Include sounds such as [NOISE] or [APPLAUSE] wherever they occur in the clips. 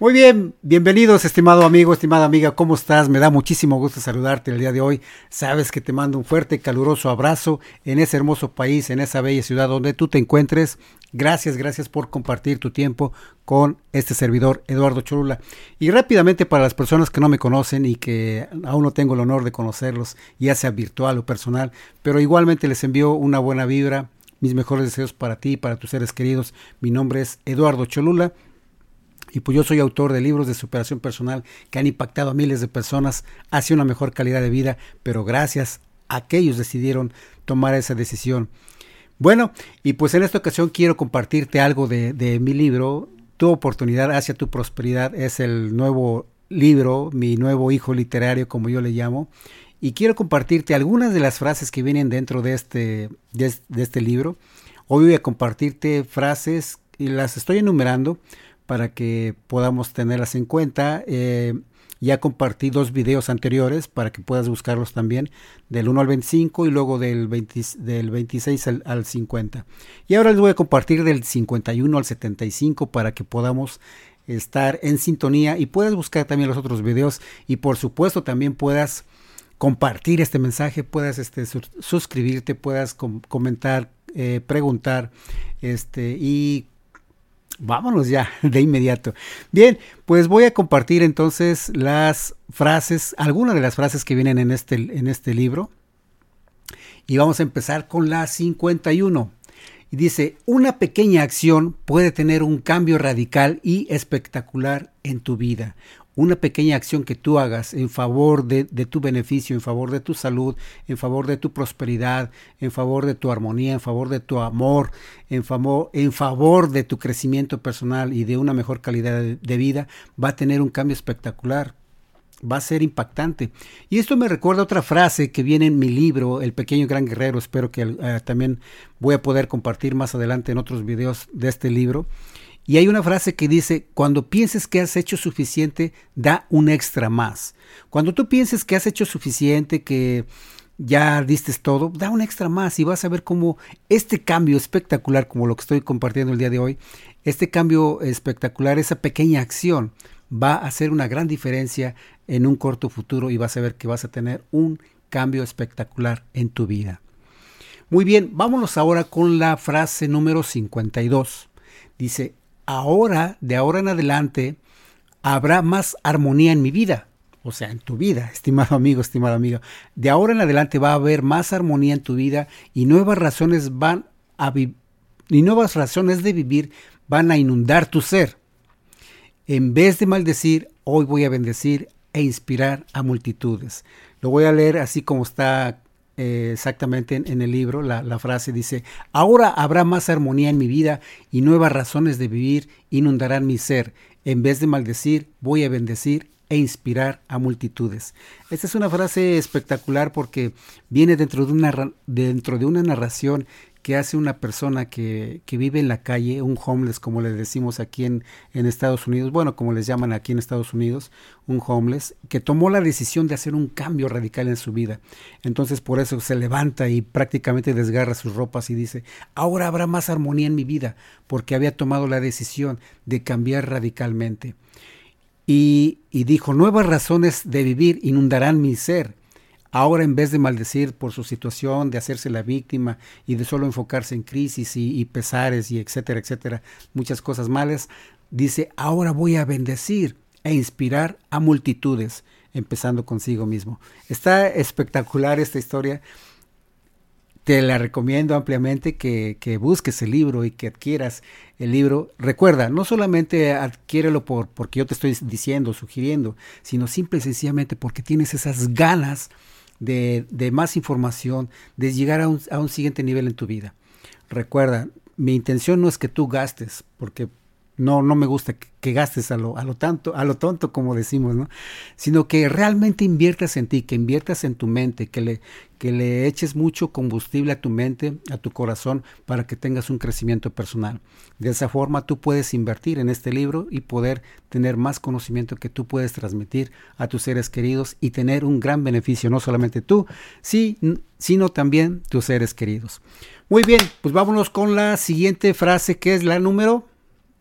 Muy bien, bienvenidos, estimado amigo, estimada amiga, ¿cómo estás? Me da muchísimo gusto saludarte el día de hoy. Sabes que te mando un fuerte, caluroso abrazo en ese hermoso país, en esa bella ciudad donde tú te encuentres. Gracias, gracias por compartir tu tiempo con este servidor Eduardo Cholula. Y rápidamente para las personas que no me conocen y que aún no tengo el honor de conocerlos, ya sea virtual o personal, pero igualmente les envío una buena vibra, mis mejores deseos para ti y para tus seres queridos. Mi nombre es Eduardo Cholula y pues yo soy autor de libros de superación personal que han impactado a miles de personas hacia una mejor calidad de vida, pero gracias a que ellos decidieron tomar esa decisión. Bueno, y pues en esta ocasión quiero compartirte algo de, mi libro, Tu oportunidad hacia tu prosperidad, es el nuevo libro, mi nuevo hijo literario, como yo le llamo, y quiero compartirte algunas de las frases que vienen dentro de este, de este libro. Hoy voy a compartirte frases y las estoy enumerando para que podamos tenerlas en cuenta. Eh, ya compartí dos videos anteriores para que puedas buscarlos también, del 1 al 25 y luego del, del 26 al, al, 50. Y ahora les voy a compartir del 51 al 75 para que podamos estar en sintonía y puedas buscar también los otros videos y por supuesto también puedas compartir este mensaje, puedas este, suscribirte, puedas com comentar, eh, preguntar este, y Vámonos ya [LAUGHS] de inmediato. Bien, pues voy a compartir entonces las frases, algunas de las frases que vienen en este, en este libro. Y vamos a empezar con la 51. Y dice, una pequeña acción puede tener un cambio radical y espectacular en tu vida una pequeña acción que tú hagas en favor de, de, tu beneficio, en favor de tu salud, en favor de tu prosperidad, en favor de tu armonía, en favor de tu amor, en favor, en favor de tu crecimiento personal y de una mejor calidad de, vida, va a tener un cambio espectacular. Va a ser impactante. Y esto me recuerda otra frase que viene en mi libro, El pequeño gran guerrero. Espero que uh, también voy a poder compartir más adelante en otros videos de este libro. Y hay una frase que dice, cuando pienses que has hecho suficiente, da un extra más. Cuando tú pienses que has hecho suficiente, que ya diste todo, da un extra más y vas a ver cómo este cambio espectacular, como lo que estoy compartiendo el día de hoy, este cambio espectacular, esa pequeña acción, va a hacer una gran diferencia en un corto futuro y vas a ver que vas a tener un cambio espectacular en tu vida. Muy bien, vámonos ahora con la frase número 52. Dice, ahora, de ahora en adelante, habrá más armonía en mi vida. O sea, en tu vida, [LAUGHS] estimado amigo, estimada amiga. De ahora en adelante va a haber más armonía en tu vida y nuevas razones van a y nuevas razones de vivir van a inundar tu ser. En vez de maldecir, hoy voy a bendecir e inspirar a multitudes. Lo voy a leer así como está eh, exactamente en, el libro, la, la, frase dice, ahora habrá más armonía en mi vida y nuevas razones de vivir inundarán mi ser. En vez de maldecir, voy a bendecir e inspirar a multitudes. Esta es una frase espectacular porque viene dentro de una, dentro de una narración que hace una persona que, que, vive en la calle, un homeless, como le decimos aquí en, en, Estados Unidos, bueno, como les llaman aquí en Estados Unidos, un homeless, que tomó la decisión de hacer un cambio radical en su vida. Entonces por eso se levanta y prácticamente desgarra sus ropas y dice, ahora habrá más armonía en mi vida, porque había tomado la decisión de cambiar radicalmente. Y, y dijo, nuevas razones de vivir inundarán mi ser Ahora en vez de maldecir por su situación, de hacerse la víctima y de solo enfocarse en crisis y, pesares y etcétera, etcétera, muchas cosas malas, dice, ahora voy a bendecir e inspirar a multitudes, empezando consigo mismo. Está espectacular esta historia. Te la recomiendo ampliamente que, que, busques el libro y que adquieras el libro. Recuerda, no solamente adquiérelo por, porque yo te estoy diciendo, sugiriendo, sino simple y sencillamente porque tienes esas ganas de, más información, de llegar a un siguiente nivel en tu vida. Recuerda, mi intención no es que tú gastes, porque no, no me gusta que, gastes a lo, a lo tanto, a lo tonto, como decimos, ¿no? Sino que realmente inviertas en ti, que inviertas en tu mente, que le, que le eches mucho combustible a tu mente, a tu corazón, para que tengas un crecimiento personal. De esa forma tú puedes invertir en este libro y poder tener más conocimiento que tú puedes transmitir a tus seres queridos y tener un gran beneficio, no solamente tú, sino también tus seres queridos. Muy bien, pues vámonos con la siguiente frase que es la número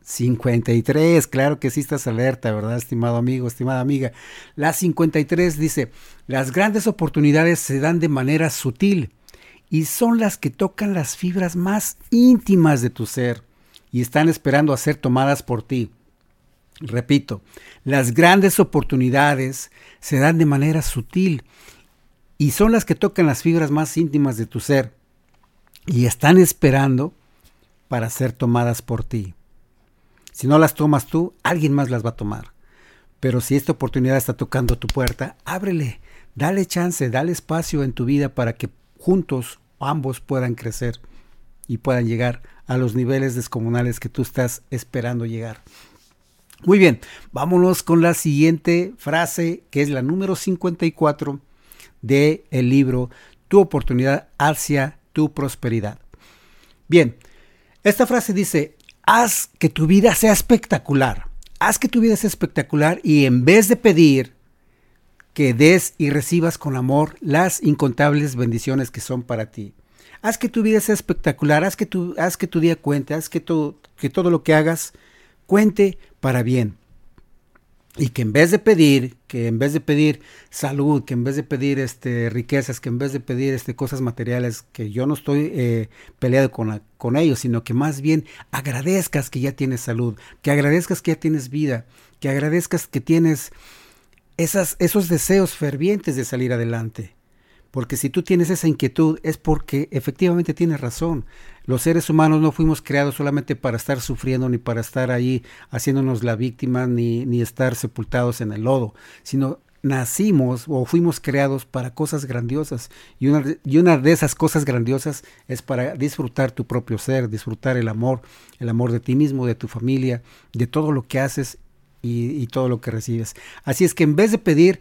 53, claro que sí estás alerta, ¿verdad, estimado amigo, estimada amiga? La 53 dice, las grandes oportunidades se dan de manera sutil y son las que tocan las fibras más íntimas de tu ser y están esperando a ser tomadas por ti. Repito, las grandes oportunidades se dan de manera sutil y son las que tocan las fibras más íntimas de tu ser y están esperando para ser tomadas por ti. Si no las tomas tú, alguien más las va a tomar. Pero si esta oportunidad está tocando tu puerta, ábrele, dale chance, dale espacio en tu vida para que juntos ambos puedan crecer y puedan llegar a los niveles descomunales que tú estás esperando llegar. Muy bien, vámonos con la siguiente frase, que es la número 54 del el libro Tu oportunidad hacia tu prosperidad. Bien, esta frase dice, haz que tu vida sea espectacular. Haz que tu vida sea espectacular y en vez de pedir que des y recibas con amor las incontables bendiciones que son para ti. Haz que tu vida sea espectacular, haz que tu, haz que tu día cuente, haz que que todo lo que hagas cuente para bien y que en vez de pedir, que en vez de pedir salud, que en vez de pedir este, riquezas, que en vez de pedir este, cosas materiales, que yo no estoy eh, peleado con, con ellos, sino que más bien agradezcas que ya tienes salud, que agradezcas que ya tienes vida, que agradezcas que tienes esas, esos deseos fervientes de salir adelante. Porque si tú tienes esa inquietud es porque efectivamente tienes razón. Los seres humanos no fuimos creados solamente para estar sufriendo ni para estar ahí haciéndonos la víctima ni, ni estar sepultados en el lodo, sino nacimos o fuimos creados para cosas grandiosas. Y una, y una de esas cosas grandiosas es para disfrutar tu propio ser, disfrutar el amor, el amor de ti mismo, de tu familia, de todo lo que haces y, y todo lo que recibes. Así es que en vez de pedir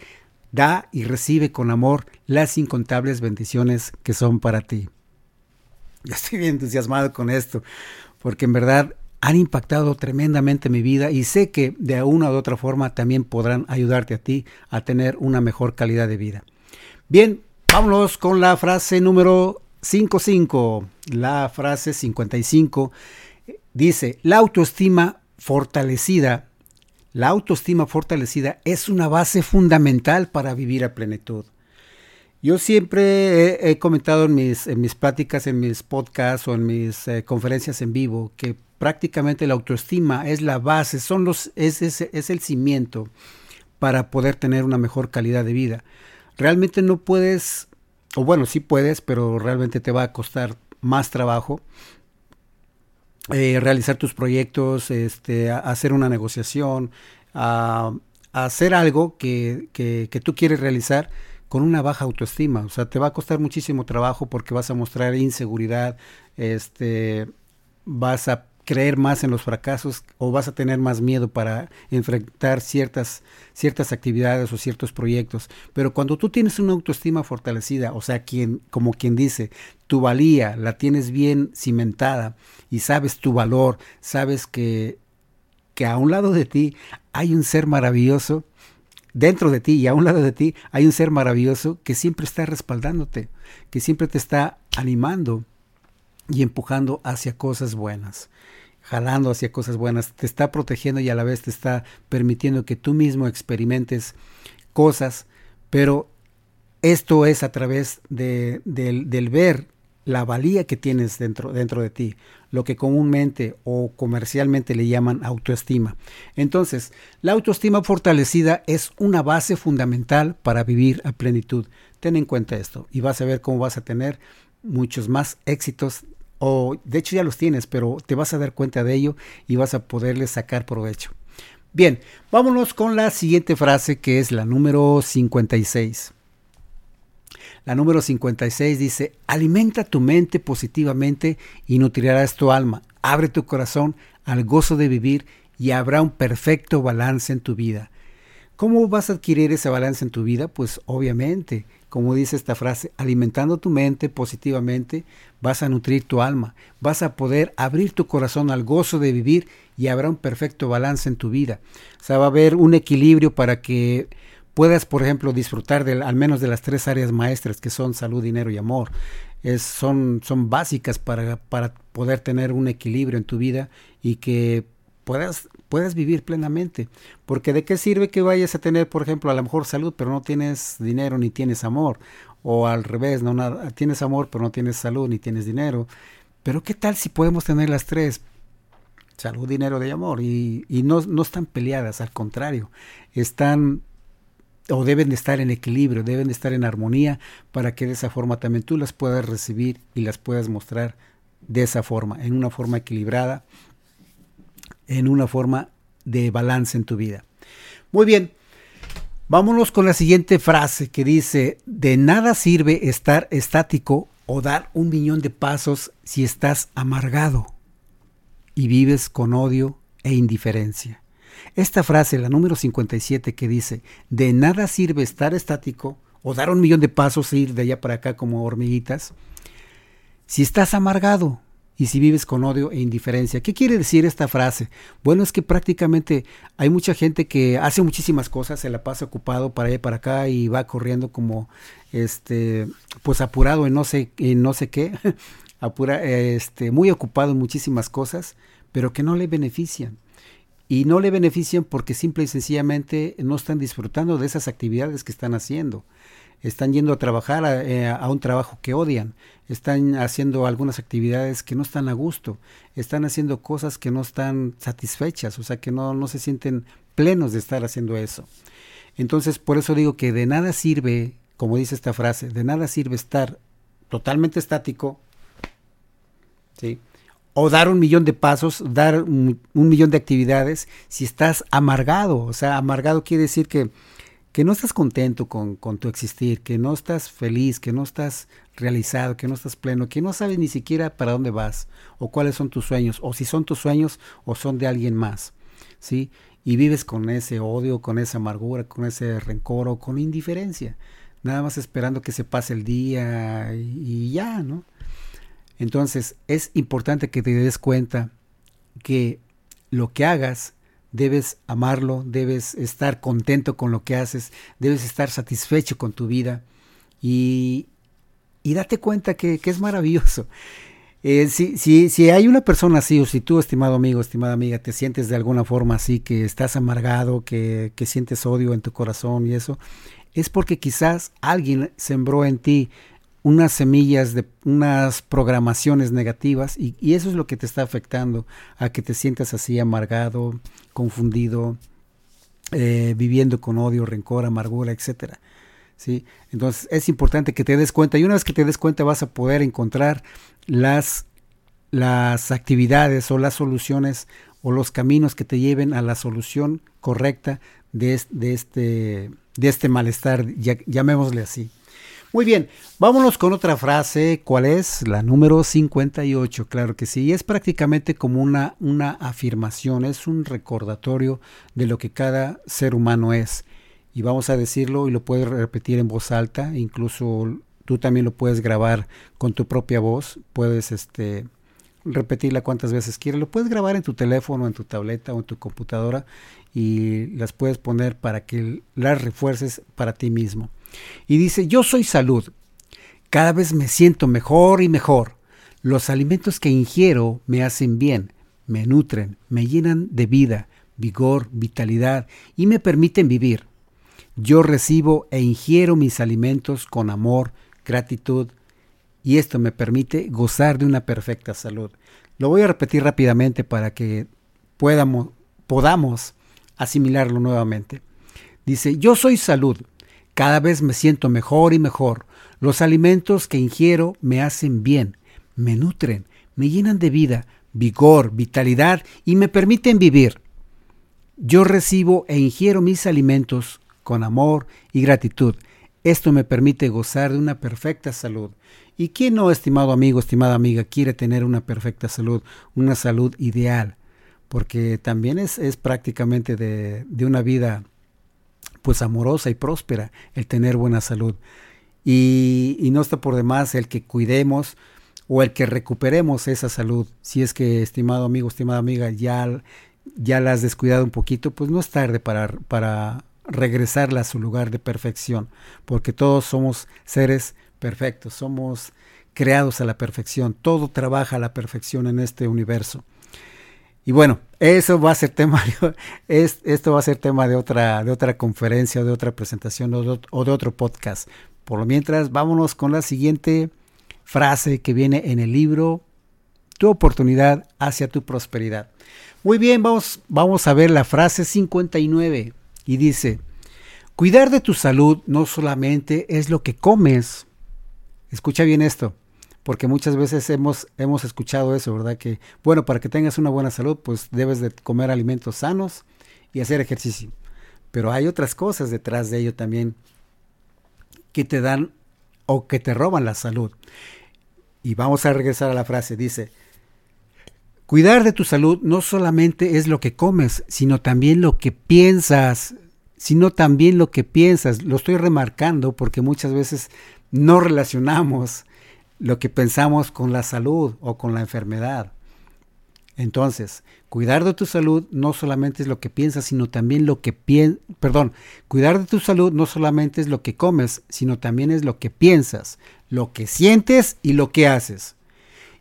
da y recibe con amor las incontables bendiciones que son para ti. Ya estoy bien entusiasmado con esto, porque en verdad han impactado tremendamente mi vida y sé que de una u otra forma también podrán ayudarte a ti a tener una mejor calidad de vida. Bien, vámonos con la frase número 55. La frase 55 dice, la autoestima fortalecida la autoestima fortalecida es una base fundamental para vivir a plenitud. Yo siempre he, comentado en mis, en mis pláticas, en mis podcasts o en mis eh, conferencias en vivo que prácticamente la autoestima es la base, son los, es, es, es el cimiento para poder tener una mejor calidad de vida. Realmente no puedes, o bueno, sí puedes, pero realmente te va a costar más trabajo eh, realizar tus proyectos, este, hacer una negociación, a, hacer algo que, que, que, tú quieres realizar con una baja autoestima. O sea, te va a costar muchísimo trabajo porque vas a mostrar inseguridad, este, vas a creer más en los fracasos o vas a tener más miedo para enfrentar ciertas, ciertas actividades o ciertos proyectos. Pero cuando tú tienes una autoestima fortalecida, o sea, quien, como quien dice, tu valía la tienes bien cimentada y sabes tu valor, sabes que, que a un lado de ti hay un ser maravilloso, dentro de ti y a un lado de ti hay un ser maravilloso que siempre está respaldándote, que siempre te está animando y empujando hacia cosas buenas, jalando hacia cosas buenas, te está protegiendo y a la vez te está permitiendo que tú mismo experimentes cosas, pero esto es a través de, del, ver la valía que tienes dentro, dentro de ti, lo que comúnmente o comercialmente le llaman autoestima. Entonces, la autoestima fortalecida es una base fundamental para vivir a plenitud. Ten en cuenta esto y vas a ver cómo vas a tener muchos más éxitos o de hecho ya los tienes, pero te vas a dar cuenta de ello y vas a poderle sacar provecho. Bien, vámonos con la siguiente frase que es la número 56. La número 56 dice, alimenta tu mente positivamente y nutrirás tu alma. Abre tu corazón al gozo de vivir y habrá un perfecto balance en tu vida. ¿Cómo vas a adquirir ese balance en tu vida? Pues obviamente como dice esta frase, alimentando tu mente positivamente, vas a nutrir tu alma, vas a poder abrir tu corazón al gozo de vivir y habrá un perfecto balance en tu vida. O sea, va a haber un equilibrio para que puedas, por ejemplo, disfrutar de, al menos de las tres áreas maestras que son salud, dinero y amor. Es, son, son básicas para, para poder tener un equilibrio en tu vida y que puedas, puedas vivir plenamente. Porque de qué sirve que vayas a tener, por ejemplo, a lo mejor salud, pero no tienes dinero ni tienes amor. O al revés, no nada, tienes amor, pero no tienes salud ni tienes dinero. Pero qué tal si podemos tener las tres? Salud, dinero y amor. Y, y no, no están peleadas, al contrario, están o deben de estar en equilibrio, deben de estar en armonía para que de esa forma también tú las puedas recibir y las puedas mostrar de esa forma, en una forma equilibrada, en una forma de balance en tu vida. Muy bien, vámonos con la siguiente frase que dice, de nada sirve estar estático o dar un millón de pasos si estás amargado y vives con odio e indiferencia. Esta frase, la número 57, que dice, de nada sirve estar estático o dar un millón de pasos e ir de allá para acá como hormiguitas, si estás amargado y si vives con odio e indiferencia. ¿Qué quiere decir esta frase? Bueno, es que prácticamente hay mucha gente que hace muchísimas cosas, se la pasa ocupado para allá y para acá y va corriendo como este pues apurado en no sé en no sé qué, [LAUGHS] apura, este muy ocupado en muchísimas cosas, pero que no le benefician. Y no le benefician porque simple y sencillamente no están disfrutando de esas actividades que están haciendo están yendo a trabajar eh, a, un trabajo que odian, están haciendo algunas actividades que no están a gusto, están haciendo cosas que no están satisfechas, o sea, que no, no se sienten plenos de estar haciendo eso. Entonces, por eso digo que de nada sirve, como dice esta frase, de nada sirve estar totalmente estático, ¿sí? O dar un millón de pasos, dar un millón de actividades, si estás amargado. O sea, amargado quiere decir que que no estás contento con, tu existir, que no estás feliz, que no estás realizado, que no estás pleno, que no sabes ni siquiera para dónde vas o cuáles son tus sueños, o si son tus sueños o son de alguien más, ¿sí? Y vives con ese odio, con esa amargura, con ese rencor o con indiferencia, nada más esperando que se pase el día y, y ya, ¿no? Entonces es importante que te des cuenta que lo que hagas debes amarlo, debes estar contento con lo que haces, debes estar satisfecho con tu vida y, y date cuenta que, es maravilloso. Eh, si, si, si, hay una persona así, o si tú, estimado amigo, estimada amiga, te sientes de alguna forma así, que estás amargado, que, que sientes odio en tu corazón y eso, es porque quizás alguien sembró en ti unas semillas de unas programaciones negativas y, eso es lo que te está afectando a que te sientas así amargado, confundido, eh, viviendo con odio, rencor, amargura, etcétera. ¿sí? Entonces es importante que te des cuenta y una vez que te des cuenta vas a poder encontrar las, las actividades o las soluciones o los caminos que te lleven a la solución correcta de, de, este, de este malestar, llamémosle así. Muy bien, vámonos con otra frase. ¿Cuál es? La número 58, claro que sí. Es prácticamente como una, una afirmación, es un recordatorio de lo que cada ser humano es. Y vamos a decirlo y lo puedes repetir en voz alta, incluso tú también lo puedes grabar con tu propia voz, puedes este, repetirla cuantas veces quieras, lo puedes grabar en tu teléfono, en tu tableta o en tu computadora y las puedes poner para que las refuerces para ti mismo. Y dice, yo soy salud. Cada vez me siento mejor y mejor. Los alimentos que ingiero me hacen bien, me nutren, me llenan de vida, vigor, vitalidad y me permiten vivir. Yo recibo e ingiero mis alimentos con amor, gratitud y esto me permite gozar de una perfecta salud. Lo voy a repetir rápidamente para que podamos, asimilarlo nuevamente. Dice, yo soy salud, cada vez me siento mejor y mejor. Los alimentos que ingiero me hacen bien, me nutren, me llenan de vida, vigor, vitalidad y me permiten vivir. Yo recibo e ingiero mis alimentos con amor y gratitud. Esto me permite gozar de una perfecta salud. ¿Y quién no, estimado amigo, estimada amiga, quiere tener una perfecta salud, una salud ideal? Porque también es, es prácticamente de, de una vida pues amorosa y próspera el tener buena salud. Y, no está por demás el que cuidemos o el que recuperemos esa salud. Si es que, estimado amigo, estimada amiga, ya, ya la has descuidado un poquito, pues no es tarde para, para regresarla a su lugar de perfección, porque todos somos seres perfectos, somos creados a la perfección, todo trabaja a la perfección en este universo. Y bueno, eso va a ser tema, es, esto va a ser tema de otra, de otra conferencia o de otra presentación o de, o de otro podcast. Por lo mientras, vámonos con la siguiente frase que viene en el libro Tu oportunidad hacia tu prosperidad. Muy bien, vamos, vamos a ver la frase 59 y dice, cuidar de tu salud no solamente es lo que comes, escucha bien esto, porque muchas veces hemos, hemos escuchado eso, ¿verdad? Que, bueno, para que tengas una buena salud, pues debes de comer alimentos sanos y hacer ejercicio. Pero hay otras cosas detrás de ello también que te dan o que te roban la salud. Y vamos a regresar a la frase, dice, cuidar de tu salud no solamente es lo que comes, sino también lo que piensas, sino también lo que piensas. Lo estoy remarcando porque muchas veces no relacionamos lo que pensamos con la salud o con la enfermedad. Entonces, cuidar de tu salud no solamente es lo que piensas, sino también lo que piensas, perdón, cuidar de tu salud no solamente es lo que comes, sino también es lo que piensas, lo que sientes y lo que haces.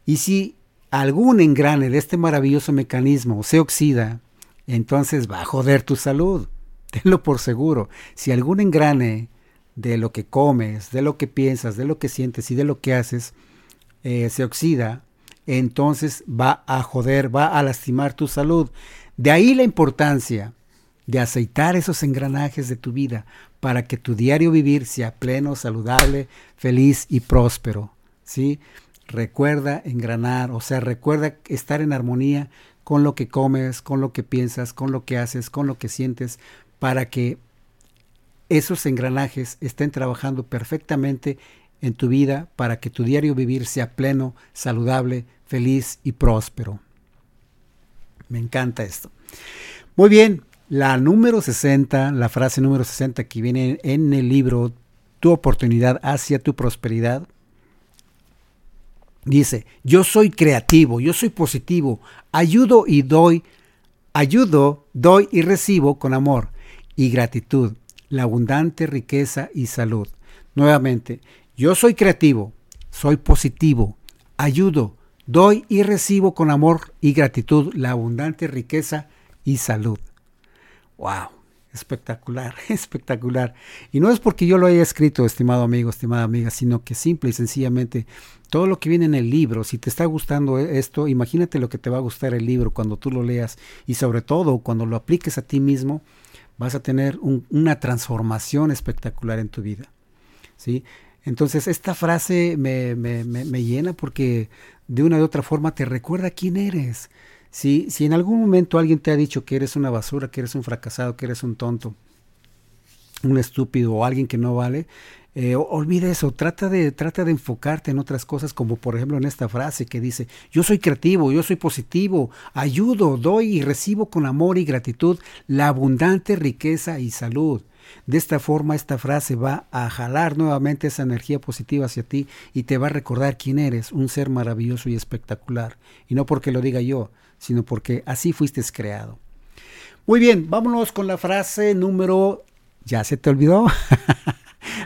Y si algún engrane de este maravilloso mecanismo se oxida, entonces va a joder tu salud. [LAUGHS] Tenlo por seguro. Si algún engrane de lo que comes, de lo que piensas, de lo que sientes y de lo que haces, eh, se oxida, entonces va a joder, va a lastimar tu salud. De ahí la importancia de aceitar esos engranajes de tu vida para que tu diario vivir sea pleno, saludable, feliz y próspero. ¿sí? Recuerda engranar, o sea, recuerda estar en armonía con lo que comes, con lo que piensas, con lo que haces, con lo que sientes, para que esos engranajes estén trabajando perfectamente en tu vida para que tu diario vivir sea pleno, saludable, feliz y próspero. Me encanta esto. Muy bien, la número 60, la frase número 60 que viene en el libro Tu oportunidad hacia tu prosperidad, dice, yo soy creativo, yo soy positivo, ayudo y doy, ayudo, doy y recibo con amor y gratitud la abundante riqueza y salud. Nuevamente, yo soy creativo, soy positivo, ayudo, doy y recibo con amor y gratitud la abundante riqueza y salud. ¡Wow! Espectacular, [LAUGHS] espectacular. Y no es porque yo lo haya escrito, estimado amigo, estimada amiga, sino que simple y sencillamente todo lo que viene en el libro, si te está gustando esto, imagínate lo que te va a gustar el libro cuando tú lo leas y sobre todo cuando lo apliques a ti mismo, vas a tener una transformación espectacular en tu vida. ¿sí? Entonces esta frase me, llena porque de una u otra forma te recuerda quién eres. Si, si en algún momento alguien te ha dicho que eres una basura, que eres un fracasado, que eres un tonto, un estúpido o alguien que no vale, eh, olvida eso, trata de, trata de enfocarte en otras cosas, como por ejemplo en esta frase que dice, yo soy creativo, yo soy positivo, ayudo, doy y recibo con amor y gratitud la abundante riqueza y salud. De esta forma esta frase va a jalar nuevamente esa energía positiva hacia ti y te va a recordar quién eres, un ser maravilloso y espectacular. Y no porque lo diga yo, sino porque así fuiste creado. Muy bien, vámonos con la frase número... ¿Ya se te olvidó? [LAUGHS]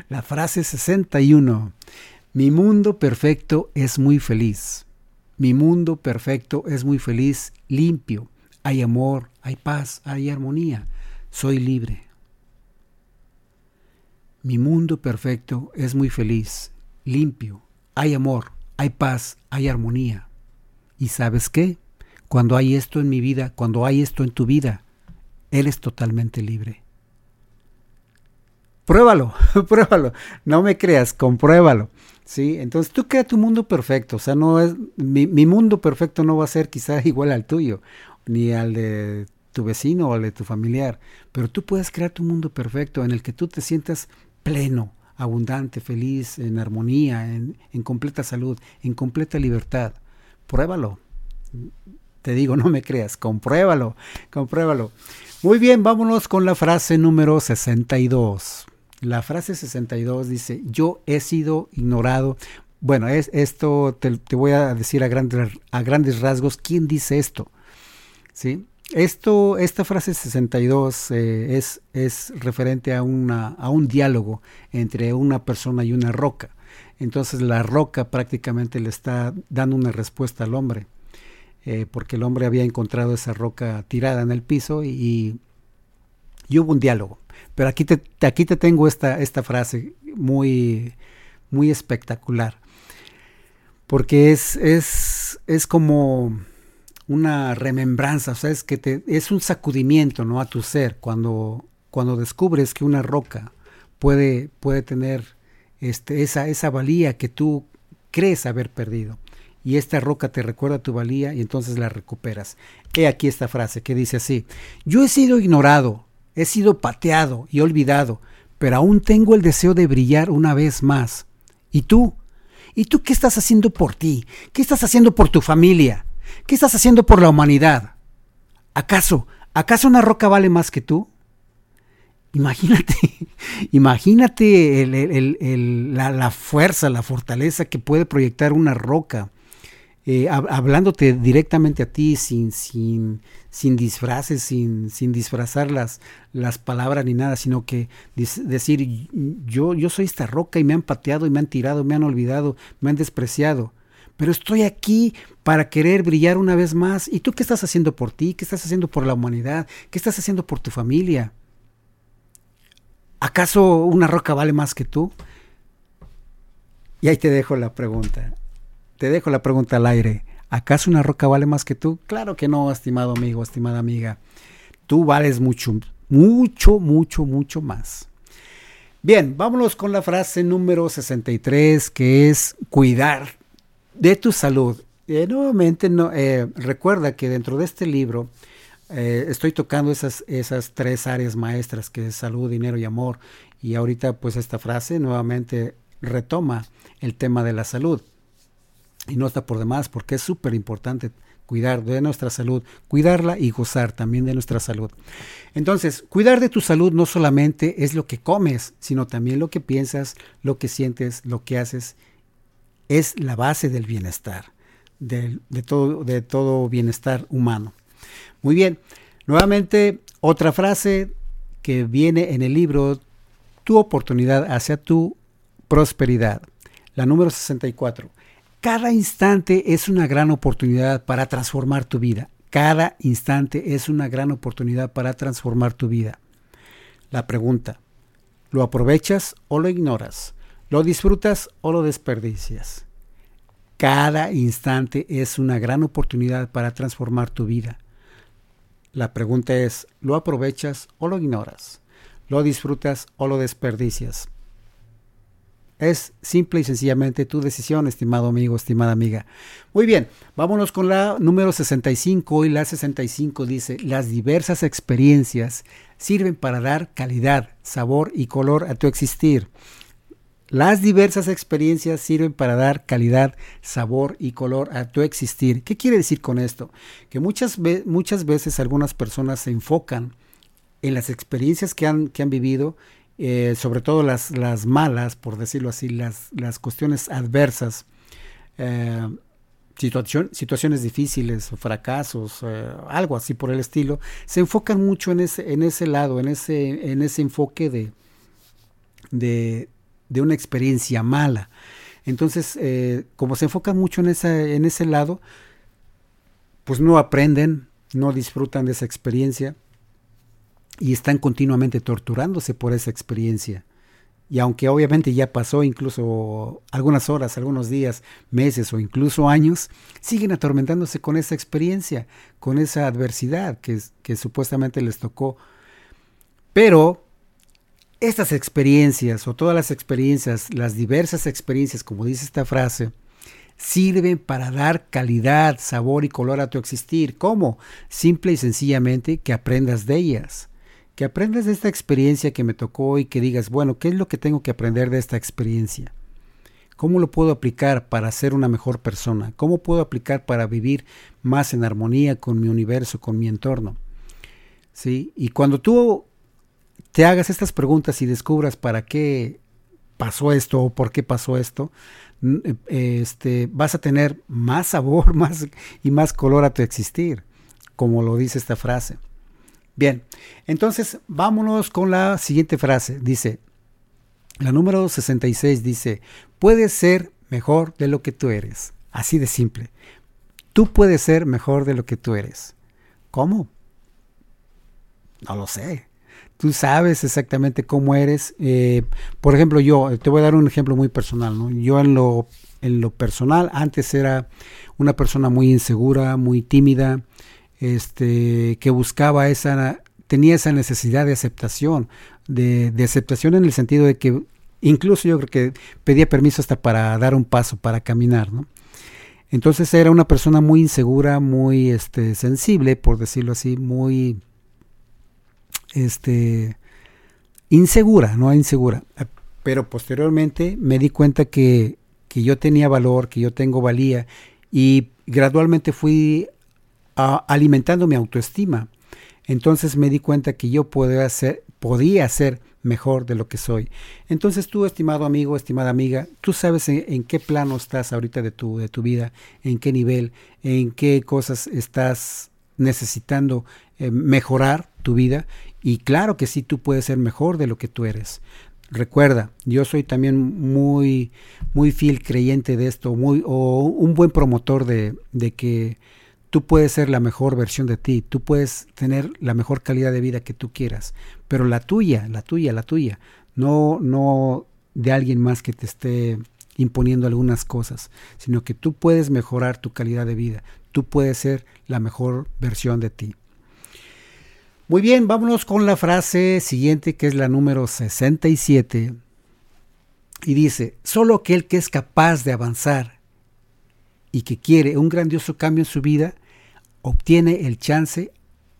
La frase 61. Mi mundo perfecto es muy feliz. Mi mundo perfecto es muy feliz, limpio. Hay amor, hay paz, hay armonía. Soy libre. Mi mundo perfecto es muy feliz, limpio. Hay amor, hay paz, hay armonía. ¿Y sabes qué? Cuando hay esto en mi vida, cuando hay esto en tu vida, eres totalmente libre. Pruébalo, [LAUGHS] pruébalo. No me creas, compruébalo. ¿sí? Entonces tú crea tu mundo perfecto. O sea, no es, mi, mi, mundo perfecto no va a ser quizás [LAUGHS] igual al tuyo, ni al de tu vecino o al de tu familiar. Pero tú puedes crear tu mundo perfecto en el que tú te sientas pleno, abundante, feliz, en armonía, en, en completa salud, en completa libertad. Pruébalo. Te digo, no me creas, compruébalo, compruébalo. Muy bien, vámonos con la frase número 62. La frase 62 dice, yo he sido ignorado. Bueno, es, esto te, voy a decir a grandes, a grandes rasgos quién dice esto. ¿Sí? Esto, esta frase 62 eh, es, es referente a, una, a un diálogo entre una persona y una roca. Entonces la roca prácticamente le está dando una respuesta al hombre. eh, porque el hombre había encontrado esa roca tirada en el piso y, y hubo un diálogo. Pero aquí te, aquí te tengo esta, esta frase muy, muy espectacular, porque es, es, es como una remembranza, o sea, es, que te, es un sacudimiento ¿no? a tu ser cuando, cuando descubres que una roca puede, puede tener este, esa, esa valía que tú crees haber perdido. Y esta roca te recuerda tu valía y entonces la recuperas. He aquí esta frase que dice así, yo he sido ignorado, he sido pateado y olvidado, pero aún tengo el deseo de brillar una vez más. ¿Y tú? ¿Y tú qué estás haciendo por ti? ¿Qué estás haciendo por tu familia? ¿Qué estás haciendo por la humanidad? ¿Acaso, acaso una roca vale más que tú? Imagínate, [LAUGHS] imagínate la, fuerza, la fortaleza que puede proyectar una roca, eh, hablándote directamente a ti sin, sin, sin disfraces, sin, sin disfrazar las, las palabras ni nada, sino que decir, yo, yo soy esta roca y me han pateado y me han tirado, me han olvidado, me han despreciado, pero estoy aquí para querer brillar una vez más. ¿Y tú qué estás haciendo por ti? ¿Qué estás haciendo por la humanidad? ¿Qué estás haciendo por tu familia? ¿Acaso una roca vale más que tú? Y ahí te dejo la pregunta. Te dejo la pregunta al aire. ¿Acaso una roca vale más que tú? Claro que no, estimado amigo, estimada amiga. Tú vales mucho, mucho, mucho, mucho más. Bien, vámonos con la frase número 63, que es cuidar de tu salud. Eh, nuevamente, eh, recuerda que dentro de este libro eh, estoy tocando esas, esas tres áreas maestras que es salud, dinero y amor. Y ahorita pues esta frase nuevamente retoma el tema de la salud. Y no está por demás porque es súper importante cuidar de nuestra salud, cuidarla y gozar también de nuestra salud. Entonces, cuidar de tu salud no solamente es lo que comes, sino también lo que piensas, lo que sientes, lo que haces. Es la base del bienestar, de, todo, de todo bienestar humano. Muy bien, nuevamente otra frase que viene en el libro Tu oportunidad hacia tu prosperidad. La número 64. Cada instante es una gran oportunidad para transformar tu vida. Cada instante es una gran oportunidad para transformar tu vida. La pregunta, ¿lo aprovechas o lo ignoras? ¿Lo disfrutas o lo desperdicias? Cada instante es una gran oportunidad para transformar tu vida. La pregunta es, ¿lo aprovechas o lo ignoras? ¿Lo disfrutas o lo desperdicias? Es simple y sencillamente tu decisión, estimado amigo, estimada amiga. Muy bien, vámonos con la número 65 y la 65 dice, las diversas experiencias sirven para dar calidad, sabor y color a tu existir. Las diversas experiencias sirven para dar calidad, sabor y color a tu existir. ¿Qué quiere decir con esto? Que muchas, muchas veces algunas personas se enfocan en las experiencias que han, que han vivido, eh, sobre todo las, las, malas, por decirlo así, las, las cuestiones adversas, eh, situaciones difíciles, fracasos, eh, algo así por el estilo, se enfocan mucho en ese, en ese lado, en ese, en ese enfoque de, de, de una experiencia mala. Entonces, eh, como se enfocan mucho en, esa, en ese lado, pues no aprenden, no disfrutan de esa experiencia y están continuamente torturándose por esa experiencia. Y aunque obviamente ya pasó incluso algunas horas, algunos días, meses o incluso años, siguen atormentándose con esa experiencia, con esa adversidad que, que supuestamente les tocó. Pero estas experiencias o todas las experiencias, las diversas experiencias, como dice esta frase, sirven para dar calidad, sabor y color a tu existir. ¿Cómo? Simple y sencillamente que aprendas de ellas. Que aprendas de esta experiencia que me tocó y que digas, bueno, ¿qué es lo que tengo que aprender de esta experiencia? ¿Cómo lo puedo aplicar para ser una mejor persona? ¿Cómo puedo aplicar para vivir más en armonía con mi universo, con mi entorno? ¿Sí? Y cuando tú te hagas estas preguntas y descubras para qué pasó esto o por qué pasó esto, eh, este, vas a tener más sabor [LAUGHS] más, y más color a tu existir, como lo dice esta frase. Bien, entonces vámonos con la siguiente frase. Dice, la número 66 dice, puedes ser mejor de lo que tú eres. Así de simple. tú puedes ser mejor de lo que tú eres. ¿Cómo? No lo sé. Tú sabes exactamente cómo eres. Eh, por ejemplo, yo, te voy a dar un ejemplo muy personal. Yo en lo, en lo personal, antes era una persona muy insegura, muy tímida, este, que buscaba esa, tenía esa necesidad de aceptación, de, aceptación en el sentido de que incluso yo creo que pedía permiso hasta para dar un paso, para caminar, ¿no? Entonces era una persona muy insegura, muy este, sensible, por decirlo así, muy este, insegura, no insegura. Pero posteriormente me di cuenta que, que yo tenía valor, que yo tengo valía y gradualmente fui alimentando mi autoestima. Entonces me di cuenta que yo podía ser, podía mejor de lo que soy. Entonces tú, estimado amigo, estimada amiga, tú sabes en, qué plano estás ahorita de tu, de tu vida, en qué nivel, en qué cosas estás necesitando eh, mejorar tu vida. Y claro que sí, tú puedes ser mejor de lo que tú eres. Recuerda, yo soy también muy, muy fiel creyente de esto, muy, o un buen promotor de, de que Tú puedes ser la mejor versión de ti, tú puedes tener la mejor calidad de vida que tú quieras, pero la tuya, la tuya, la tuya, no, no de alguien más que te esté imponiendo algunas cosas, sino que tú puedes mejorar tu calidad de vida, tú puedes ser la mejor versión de ti. Muy bien, vámonos con la frase siguiente que es la número 67 y dice, solo aquel que es capaz de avanzar y que quiere un grandioso cambio en su vida, obtiene el chance,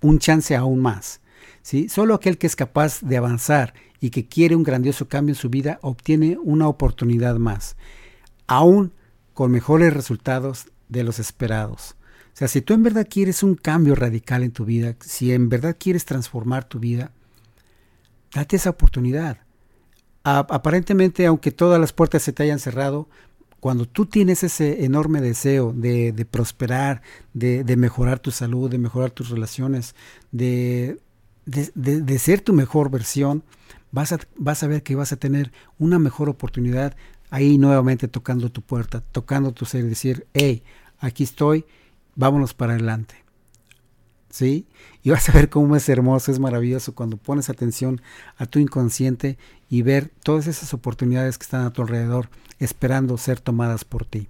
un chance aún más. ¿sí? Solo aquel que es capaz de avanzar y que quiere un grandioso cambio en su vida obtiene una oportunidad más, aún con mejores resultados de los esperados. O sea, si tú en verdad quieres un cambio radical en tu vida, si en verdad quieres transformar tu vida, date esa oportunidad. aparentemente, aunque todas las puertas se te hayan cerrado, cuando tú tienes ese enorme deseo de, prosperar, de, mejorar tu salud, de mejorar tus relaciones, de, de, ser tu mejor versión, vas a, vas a ver que vas a tener una mejor oportunidad ahí nuevamente tocando tu puerta, tocando tu ser decir, hey, aquí estoy, vámonos para adelante. ¿Sí? Y vas a ver cómo es hermoso, es maravilloso cuando pones atención a tu inconsciente y ver todas esas oportunidades que están a tu alrededor esperando ser tomadas por ti.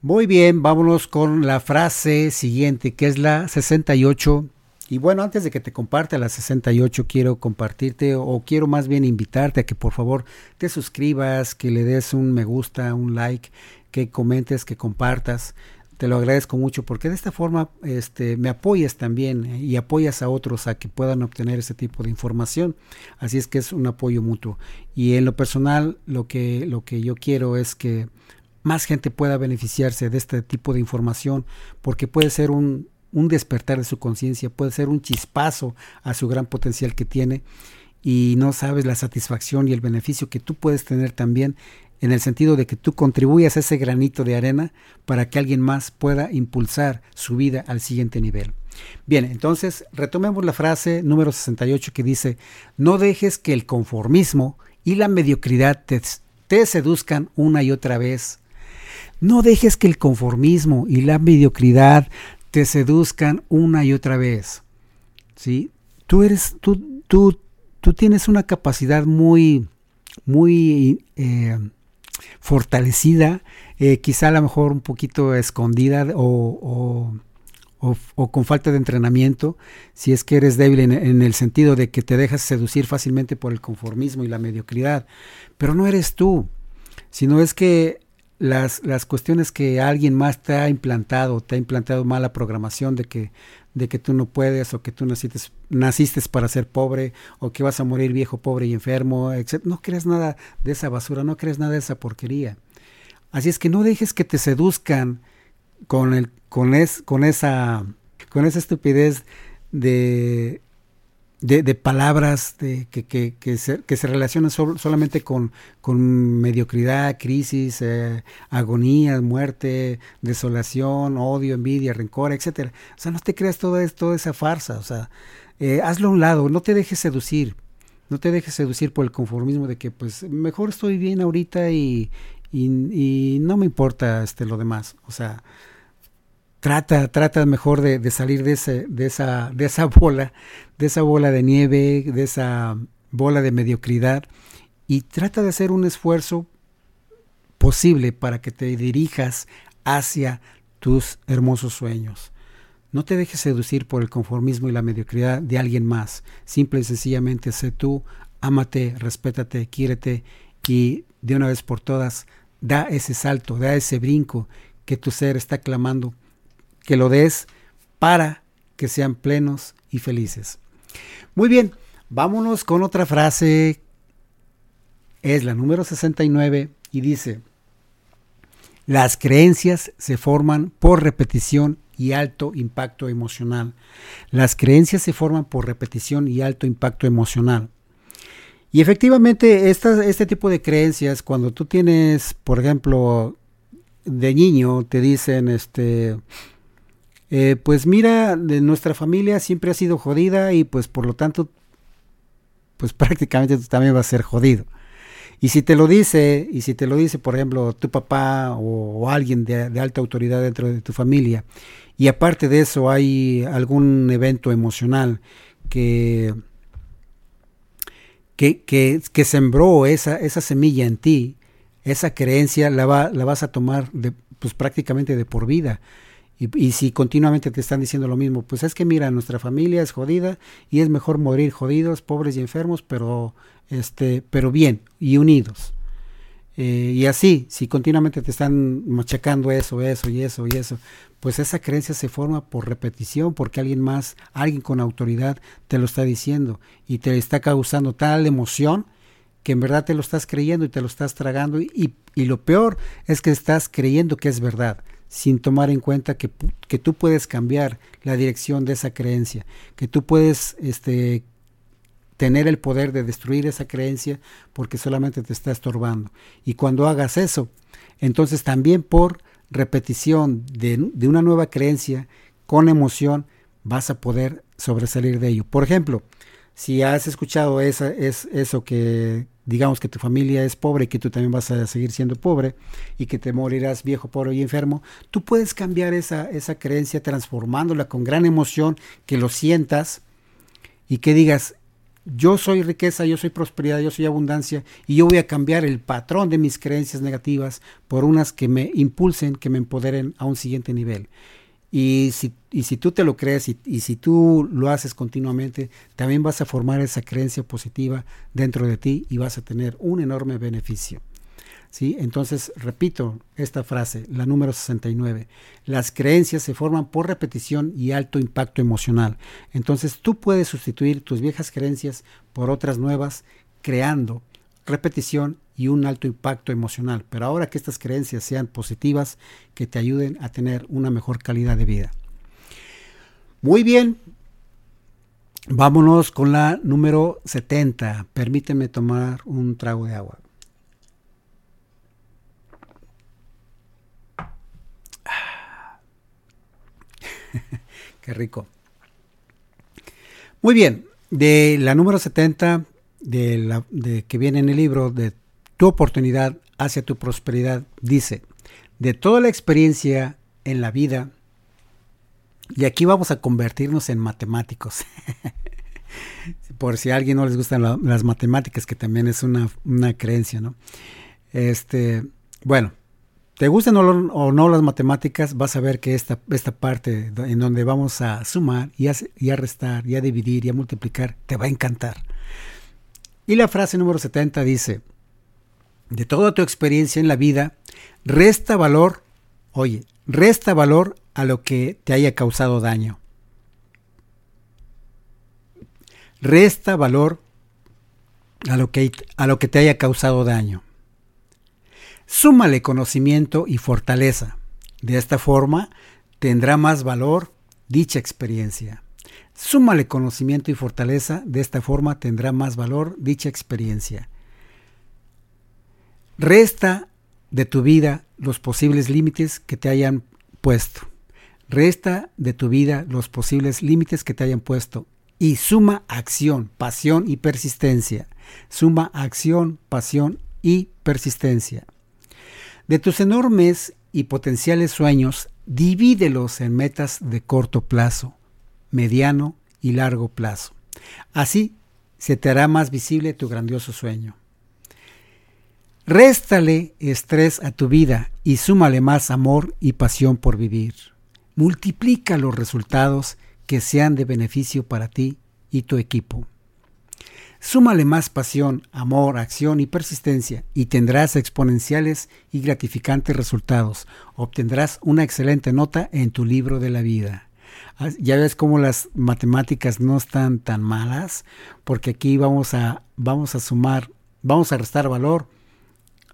Muy bien, vámonos con la frase siguiente, que es la 68. Y bueno, antes de que te comparte la 68, quiero compartirte o quiero más bien invitarte a que por favor te suscribas, que le des un me gusta, un like, que comentes, que compartas te lo agradezco mucho porque de esta forma este, me apoyas también eh, y apoyas a otros a que puedan obtener ese tipo de información. Así es que es un apoyo mutuo. Y en lo personal, lo que, lo que yo quiero es que más gente pueda beneficiarse de este tipo de información porque puede ser un, un despertar de su conciencia, puede ser un chispazo a su gran potencial que tiene y no sabes la satisfacción y el beneficio que tú puedes tener también en el sentido de que tú contribuyas ese granito de arena para que alguien más pueda impulsar su vida al siguiente nivel. Bien, entonces retomemos la frase número 68 que dice, no dejes que el conformismo y la mediocridad te, te seduzcan una y otra vez. No dejes que el conformismo y la mediocridad te seduzcan una y otra vez. ¿Sí? Tú eres, tú, tú, tú tienes una capacidad muy, muy eh, fortalecida, eh, quizá a lo mejor un poquito escondida o, con falta de entrenamiento, si es que eres débil en, el sentido de que te dejas seducir fácilmente por el conformismo y la mediocridad, pero no eres tú, sino es que las, las cuestiones que alguien más te ha implantado, te ha implantado mala programación de que de que tú no puedes o que tú naciste, naciste para ser pobre o que vas a morir viejo, pobre y enfermo, etc. No crees nada de esa basura, no crees nada de esa porquería. Así es que no dejes que te seduzcan con, el, con, es, con, esa, con esa estupidez de, de, palabras de, que, que, que, se, que se relacionan solamente con, con, mediocridad, crisis, eh, agonía, muerte, desolación, odio, envidia, rencor, etcétera. O sea, no te creas toda, toda esa farsa, o sea, eh, hazlo a un lado, no te dejes seducir, no te dejes seducir por el conformismo de que pues mejor estoy bien ahorita y, y, no me importa este, lo demás. O sea, trata, trata mejor de, salir de, esa [LAUGHS] bola, de esa bola de nieve, de esa bola de mediocridad y trata de hacer un esfuerzo posible para que te dirijas hacia tus hermosos sueños. No te dejes seducir por el conformismo y la mediocridad de alguien más. Simple y sencillamente sé tú, ámate, respétate, quiérete y de una vez por todas da ese salto, da ese brinco que tu ser está clamando, que lo des para que sean plenos y felices. Muy bien, vámonos con otra frase. Es la número 69 y dice, las creencias se forman por repetición y alto impacto emocional. Las creencias se forman por repetición y alto impacto emocional. Y efectivamente, este tipo de creencias, cuando tú tienes, por ejemplo, de niño, te dicen, este, eh, pues mira, de nuestra familia siempre ha sido jodida y pues por lo tanto, pues [LAUGHS] prácticamente tú también vas a ser jodido. Y si te lo dice, y si te lo dice, por ejemplo, tu papá o, alguien de, alta autoridad dentro de tu familia, y aparte de eso hay algún evento emocional que que, sembró esa, esa semilla en ti, esa creencia la, va, la vas a tomar pues prácticamente de por vida. Y, si continuamente te están diciendo lo mismo, pues es que mira, nuestra familia es jodida y es mejor morir jodidos, pobres y enfermos, pero, este, pero bien y unidos. Eh, y así, si continuamente te están machacando eso, eso y eso y eso, pues esa creencia se forma por repetición, porque alguien más, alguien con autoridad te lo está diciendo y te está causando tal emoción que en verdad te lo estás creyendo y te lo estás tragando y, y lo peor es que estás creyendo que es verdad sin tomar en cuenta que, que, tú puedes cambiar la dirección de esa creencia, que tú puedes este, tener el poder de destruir esa creencia porque solamente te está estorbando. Y cuando hagas eso, entonces también por repetición de, una nueva creencia con emoción vas a poder sobresalir de ello. Por ejemplo, si has escuchado esa, es, eso que digamos que tu familia es pobre y que tú también vas a seguir siendo pobre y que te morirás viejo, pobre y enfermo, tú puedes cambiar esa, esa creencia transformándola con gran emoción, que lo sientas y que digas, yo soy riqueza, yo soy prosperidad, yo soy abundancia y yo voy a cambiar el patrón de mis creencias negativas por unas que me impulsen, que me empoderen a un siguiente nivel. Y si, y si tú te lo crees y, si tú lo haces continuamente, también vas a formar esa creencia positiva dentro de ti y vas a tener un enorme beneficio. ¿sí? Entonces, repito esta frase, la número 69. Las creencias se forman por repetición y alto impacto emocional. Entonces, tú puedes sustituir tus viejas creencias por otras nuevas, creando repetición y un alto impacto emocional. Pero ahora que estas creencias sean positivas, que te ayuden a tener una mejor calidad de vida. Muy bien, vámonos con la número 70. Permíteme tomar un trago de agua. [LAUGHS] Qué rico. Muy bien, de la número 70 de, la, de que viene en el libro de Tu oportunidad hacia tu prosperidad, dice, de toda la experiencia en la vida, y aquí vamos a convertirnos en matemáticos. [LAUGHS] Por si a alguien no les gustan las matemáticas, que también es una, una creencia, ¿no? Este, bueno, te gusten o, no las matemáticas, vas a ver que esta, esta parte en donde vamos a sumar y a, y a restar y a dividir y a multiplicar te va a encantar. Y la frase número 70 dice, de toda tu experiencia en la vida, resta valor, oye, resta valor a lo que te haya causado daño. Resta valor a lo que, a lo que te haya causado daño. Súmale conocimiento y fortaleza. De esta forma tendrá más valor dicha experiencia. Súmale conocimiento y fortaleza. De esta forma tendrá más valor dicha experiencia. Resta de tu vida los posibles límites que te hayan puesto. Resta de tu vida los posibles límites que te hayan puesto. Y suma acción, pasión y persistencia. Suma acción, pasión y persistencia. De tus enormes y potenciales sueños, divídelos en metas de corto plazo, mediano y largo plazo. Así se te hará más visible tu grandioso sueño. Réstale estrés a tu vida y súmale más amor y pasión por vivir. Multiplica los resultados que sean de beneficio para ti y tu equipo. Súmale más pasión, amor, acción y persistencia y tendrás exponenciales y gratificantes resultados. Obtendrás una excelente nota en tu libro de la vida. Ah, ya ves cómo las matemáticas no están tan malas, porque aquí vamos a, vamos a sumar, vamos a restar valor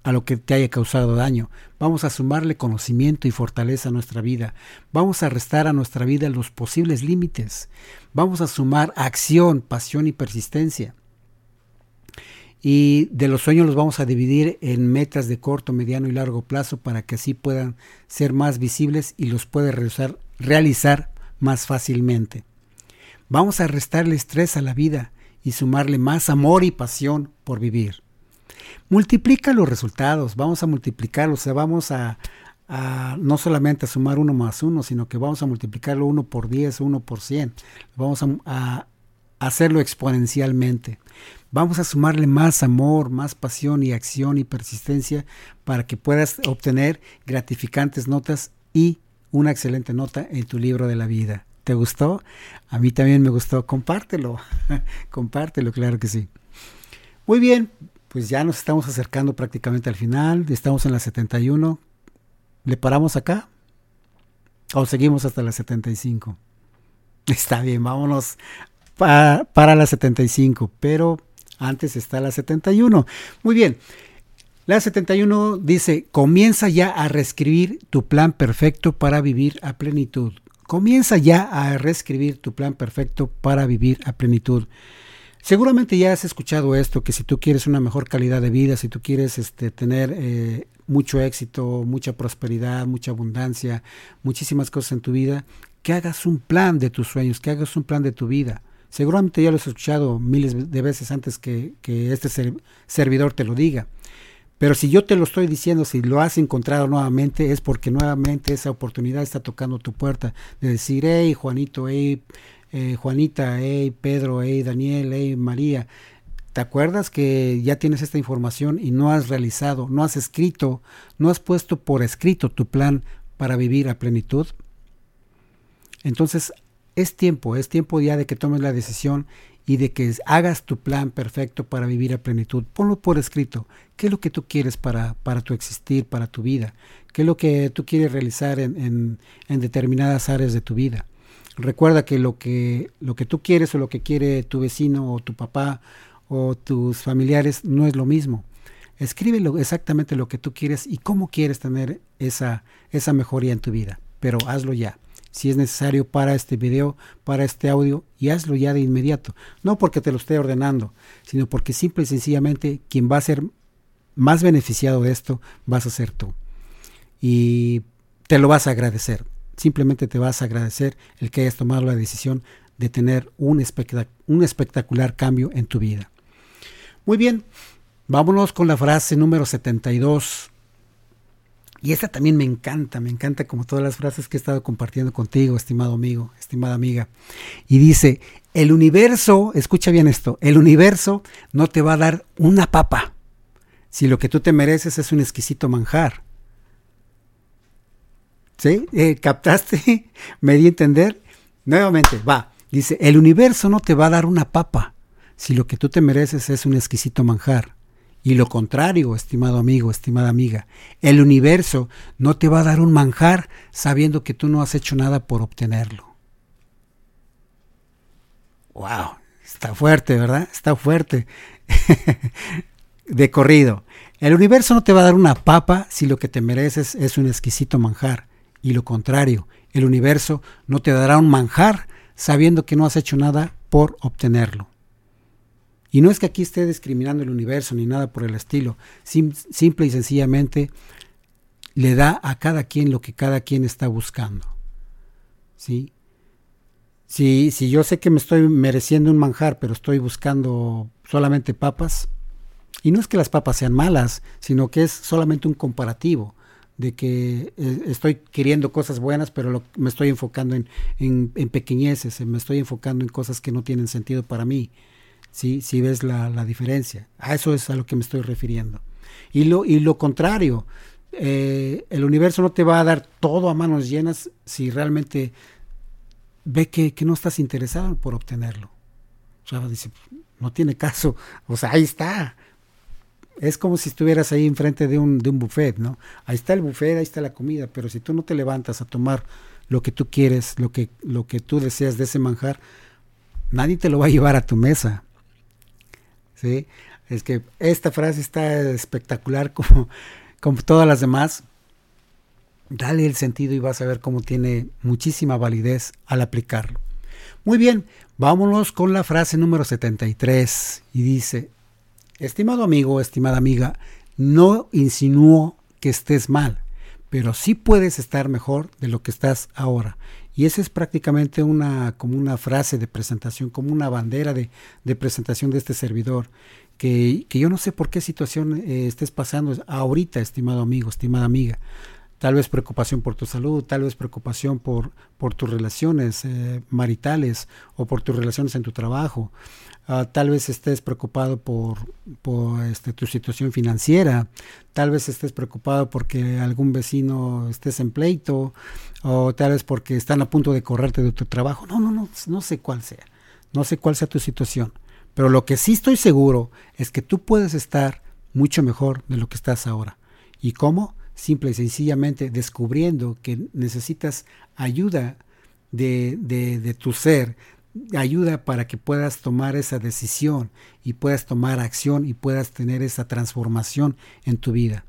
a lo que te haya causado daño. Vamos a sumarle conocimiento y fortaleza a nuestra vida. Vamos a restar a nuestra vida los posibles límites. Vamos a sumar acción, pasión y persistencia y de los sueños los vamos a dividir en metas de corto, mediano y largo plazo para que así puedan ser más visibles y los pueda realizar, realizar más fácilmente. Vamos a restarle estrés a la vida y sumarle más amor y pasión por vivir. Multiplica los resultados, vamos a multiplicarlos, o sea, vamos a, no solamente a sumar uno más uno, sino que vamos a multiplicarlo uno por 10, uno por 100. Vamos a hacerlo exponencialmente. Vamos a sumarle más amor, más pasión y acción y persistencia para que puedas obtener gratificantes notas y una excelente nota en tu libro de la vida. ¿Te gustó? A mí también me gustó. Compártelo. [LAUGHS] Compártelo, claro que sí. Muy bien, pues ya nos estamos acercando prácticamente al final. Estamos en la 71. ¿Le paramos acá? ¿O seguimos hasta la 75? [LAUGHS] Está bien, vámonos para, para la 75. Pero antes está la 71. Muy bien. La 71 dice, comienza ya a reescribir tu plan perfecto para vivir a plenitud. Comienza ya a reescribir tu plan perfecto para vivir a plenitud. Seguramente ya has escuchado esto, que si tú quieres una mejor calidad de vida, si tú quieres este, tener eh, mucho éxito, mucha prosperidad, mucha abundancia, muchísimas cosas en tu vida, que hagas un plan de tus sueños, que hagas un plan de tu vida. Seguramente ya lo has escuchado miles de veces antes que, este servidor te lo diga. Pero si yo te lo estoy diciendo, si lo has encontrado nuevamente, es porque nuevamente esa oportunidad está tocando tu puerta de decir, hey Juanito, hey eh, Juanita, hey Pedro, hey Daniel, hey María, ¿te acuerdas que ya tienes esta información y no has realizado, no has escrito, no has puesto por escrito tu plan para vivir a plenitud? Entonces es tiempo, es tiempo ya de que tomes la decisión y de que hagas tu plan perfecto para vivir a plenitud. Ponlo por escrito. ¿Qué es lo que tú quieres para, para tu existir, para tu vida? ¿Qué es lo que tú quieres realizar en, en, determinadas áreas de tu vida? Recuerda que lo, que lo que tú quieres o lo que quiere tu vecino o tu papá o tus familiares no es lo mismo. Escribe exactamente lo que tú quieres y cómo quieres tener esa, esa mejoría en tu vida, pero hazlo ya si es necesario para este video, para este audio, y hazlo ya de inmediato. No porque te lo esté ordenando, sino porque simple y sencillamente quien va a ser más beneficiado de esto vas a ser tú. Y te lo vas a agradecer. Simplemente te vas a agradecer el que hayas tomado la decisión de tener un, un espectacular cambio en tu vida. Muy bien, vámonos con la frase número 72 y esta también me encanta, me encanta como todas las frases que he estado compartiendo contigo, estimado amigo, estimada amiga. Y dice, el universo, escucha bien esto, el universo no te va a dar una papa si lo que tú te mereces es un exquisito manjar. ¿Sí? Eh, ¿Captaste? [LAUGHS] ¿Me di a entender? Nuevamente, va. Dice, el universo no te va a dar una papa si lo que tú te mereces es un exquisito manjar. Y lo contrario, estimado amigo, estimada amiga, el universo no te va a dar un manjar sabiendo que tú no has hecho nada por obtenerlo. ¡Wow! Está fuerte, ¿verdad? Está fuerte. [LAUGHS] de corrido. El universo no te va a dar una papa si lo que te mereces es un exquisito manjar. Y lo contrario, el universo no te dará un manjar sabiendo que no has hecho nada por obtenerlo. Y no es que aquí esté discriminando el universo ni nada por el estilo, simple y sencillamente le da a cada quien lo que cada quien está buscando. ¿Sí? Si, si yo sé que me estoy mereciendo un manjar, pero estoy buscando solamente papas, y no es que las papas sean malas, sino que es solamente un comparativo. de que eh, estoy queriendo cosas buenas, pero me estoy enfocando en, en, pequeñeces, me estoy enfocando en cosas que no tienen sentido para mí. Si ¿Sí? ves la, la, diferencia, a eso es a lo que me estoy refiriendo. Y lo, y lo contrario, eh, el universo no te va a dar todo a manos llenas si realmente ve que, que no estás interesado por obtenerlo. O sea, dice, no tiene caso, o sea, ahí está, es como si estuvieras ahí enfrente de un, de un buffet, ¿no? Ahí está el buffet, ahí está la comida, pero si tú no te levantas a tomar lo que tú quieres, lo que, lo que tú deseas de ese manjar, nadie te lo va a llevar a tu mesa. ¿Sí? Es que esta frase está espectacular [LAUGHS] como, como todas las demás. Dale el sentido y vas a ver cómo tiene muchísima validez al aplicarlo. Muy bien, vámonos con la frase número 73 y dice, Estimado amigo, estimada amiga, no insinúo que estés mal, pero sí puedes estar mejor de lo que estás ahora. Y esa es prácticamente una, como una frase de presentación, como una bandera de, presentación de este servidor, que, yo no sé por qué situación eh, estés pasando ahorita, estimado amigo, estimada amiga. Tal vez preocupación por tu salud, tal vez preocupación por, por tus relaciones eh, maritales o por tus relaciones en tu trabajo. Ah, tal vez estés preocupado por, por este, tu situación financiera, tal vez estés preocupado porque algún vecino estés en pleito, o tal vez porque están a punto de correrte de tu trabajo. No, no, no, no sé cuál sea, no sé cuál sea tu situación, pero lo que sí estoy seguro es que tú puedes estar mucho mejor de lo que estás ahora. ¿Y cómo? Simple y sencillamente descubriendo que necesitas ayuda de, de, de tu ser, ayuda para que puedas tomar esa decisión y puedas tomar acción y puedas tener esa transformación en tu vida.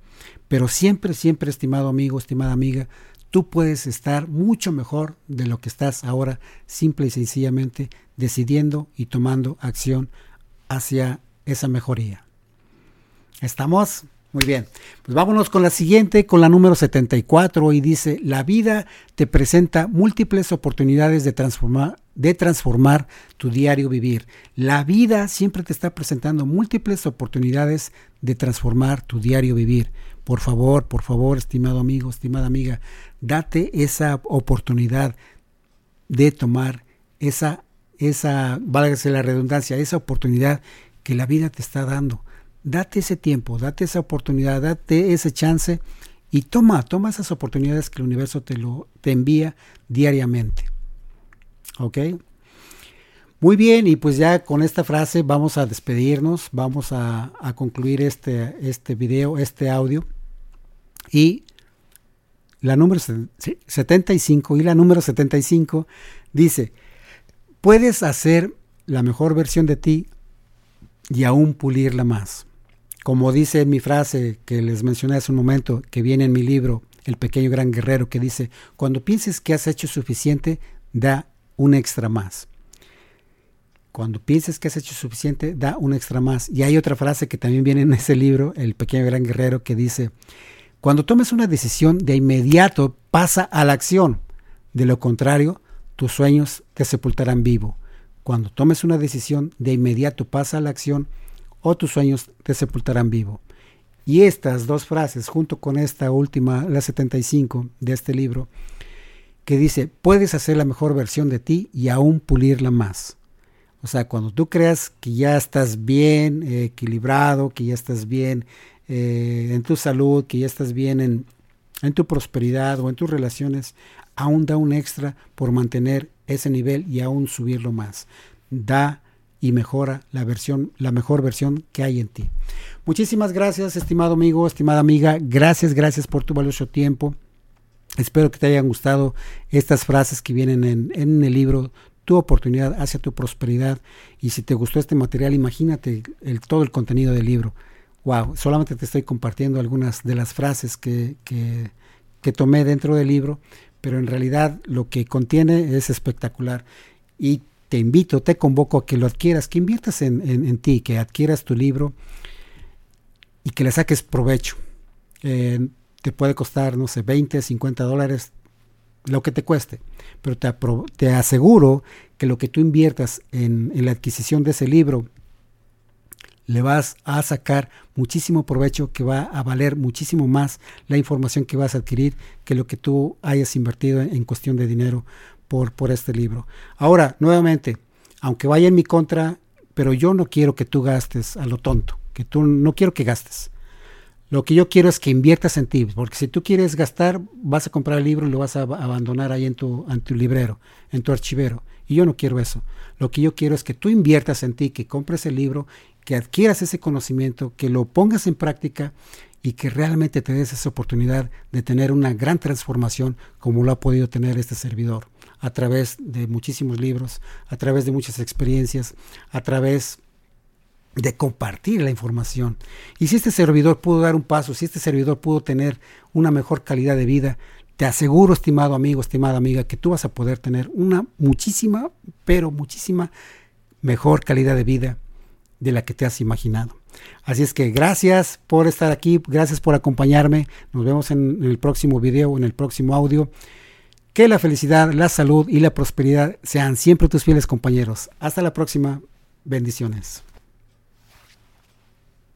Pero siempre, siempre, estimado amigo, estimada amiga, tú puedes estar mucho mejor de lo que estás ahora, simple y sencillamente decidiendo y tomando acción hacia esa mejoría. ¿Estamos? Muy bien, pues vámonos con la siguiente, con la número 74, y dice, la vida te presenta múltiples oportunidades de transformar, de transformar tu diario vivir. La vida siempre te está presentando múltiples oportunidades de transformar tu diario vivir. Por favor, por favor, estimado amigo, estimada amiga, date esa oportunidad de tomar esa, esa, válgase la redundancia, esa oportunidad que la vida te está dando date ese tiempo, date esa oportunidad, date ese chance y toma, toma esas oportunidades que el universo te, lo, te envía diariamente. ¿Ok? Muy bien, y pues ya con esta frase vamos a despedirnos, vamos a, a concluir este, este video, este audio. Y la número 75 y la número 75 dice, puedes hacer la mejor versión de ti y aún pulirla más. Como dice mi frase que les mencioné hace un momento, que viene en mi libro, El pequeño gran guerrero, que dice, cuando pienses que has hecho suficiente, da un extra más. Cuando pienses que has hecho suficiente, da un extra más. Y hay otra frase que también viene en ese libro, El pequeño gran guerrero, que dice, cuando tomes una decisión, de inmediato pasa a la acción. De lo contrario, tus sueños te sepultarán vivo. Cuando tomes una decisión, de inmediato pasa a la acción o tus sueños te sepultarán vivo. Y estas dos frases, junto con esta última, la 75 de este libro, que dice, puedes hacer la mejor versión de ti y aún pulirla más. O sea, cuando tú creas que ya estás bien eh, equilibrado, que ya estás bien eh, en tu salud, que ya estás bien en, en tu prosperidad o en tus relaciones, aún da un extra por mantener ese nivel y aún subirlo más. Da y mejora la versión, la mejor versión que hay en ti. Muchísimas gracias, estimado amigo, estimada amiga. Gracias, gracias por tu valioso tiempo. Espero que te hayan gustado estas frases que vienen en, en el libro Tu oportunidad hacia tu prosperidad. Y si te gustó este material, imagínate el, todo el contenido del libro. Wow, solamente te estoy compartiendo algunas de las frases que, que, que tomé dentro del libro, pero en realidad lo que contiene es espectacular. Y te invito, te convoco a que lo adquieras, que inviertas en, ti, que adquieras tu libro y que le saques provecho. Eh, te puede costar, no sé, 20, 50 dólares, lo que te cueste, pero te, te aseguro que lo que tú inviertas en, en, la adquisición de ese libro le vas a sacar muchísimo provecho que va a valer muchísimo más la información que vas a adquirir que lo que tú hayas invertido en, cuestión de dinero por, por este libro. Ahora, nuevamente, aunque vaya en mi contra, pero yo no quiero que tú gastes a lo tonto, que tú no quiero que gastes. Lo que yo quiero es que inviertas en ti, porque si tú quieres gastar, vas a comprar el libro y lo vas a abandonar ahí en tu, en tu librero, en tu archivero. Y yo no quiero eso. Lo que yo quiero es que tú inviertas en ti, que compres el libro, que adquieras ese conocimiento, que lo pongas en práctica y que realmente te des esa oportunidad de tener una gran transformación como lo ha podido tener este servidor, a través de muchísimos libros, a través de muchas experiencias, a través de compartir la información. Y si este servidor pudo dar un paso, si este servidor pudo tener una mejor calidad de vida, te aseguro, estimado amigo, estimada amiga, que tú vas a poder tener una muchísima, pero muchísima mejor calidad de vida de la que te has imaginado. Así es que gracias por estar aquí, gracias por acompañarme. Nos vemos en el próximo video, en el próximo audio. Que la felicidad, la salud y la prosperidad sean siempre tus fieles compañeros. Hasta la próxima. Bendiciones.